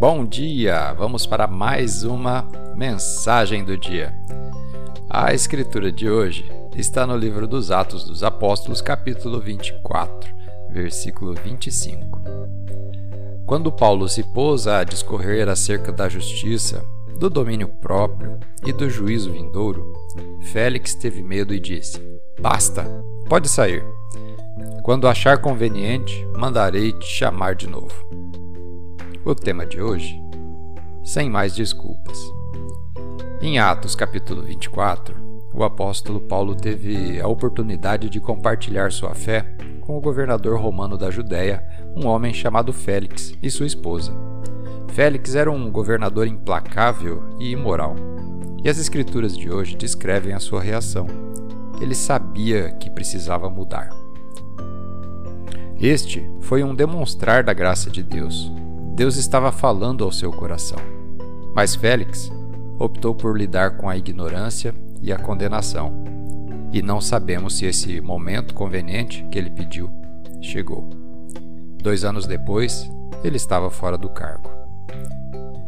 Bom dia! Vamos para mais uma mensagem do dia. A escritura de hoje está no livro dos Atos dos Apóstolos, capítulo 24, versículo 25. Quando Paulo se pôs a discorrer acerca da justiça, do domínio próprio e do juízo vindouro, Félix teve medo e disse: Basta, pode sair. Quando achar conveniente, mandarei te chamar de novo. O tema de hoje: Sem mais desculpas. Em Atos capítulo 24, o apóstolo Paulo teve a oportunidade de compartilhar sua fé com o governador romano da Judéia, um homem chamado Félix, e sua esposa. Félix era um governador implacável e imoral. E as escrituras de hoje descrevem a sua reação. Ele sabia que precisava mudar. Este foi um demonstrar da graça de Deus. Deus estava falando ao seu coração. Mas Félix optou por lidar com a ignorância e a condenação. E não sabemos se esse momento conveniente que ele pediu chegou. Dois anos depois, ele estava fora do cargo.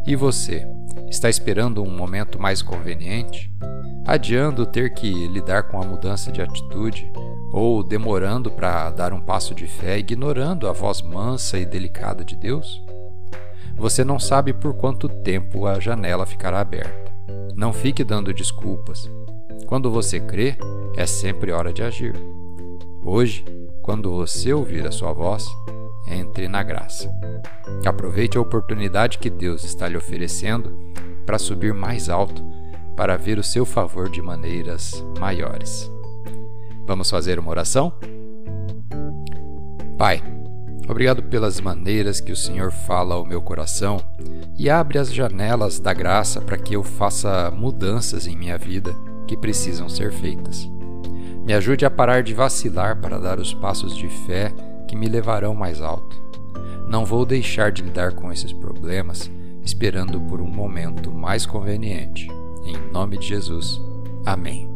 E você, está esperando um momento mais conveniente? Adiando ter que lidar com a mudança de atitude ou demorando para dar um passo de fé, ignorando a voz mansa e delicada de Deus? Você não sabe por quanto tempo a janela ficará aberta. Não fique dando desculpas. Quando você crê, é sempre hora de agir. Hoje, quando você ouvir a sua voz, entre na graça. Aproveite a oportunidade que Deus está lhe oferecendo para subir mais alto, para ver o seu favor de maneiras maiores. Vamos fazer uma oração? Pai, obrigado pelas maneiras que o Senhor fala ao meu coração e abre as janelas da graça para que eu faça mudanças em minha vida que precisam ser feitas. Me ajude a parar de vacilar para dar os passos de fé que me levarão mais alto. Não vou deixar de lidar com esses problemas esperando por um momento mais conveniente. Em nome de Jesus. Amém.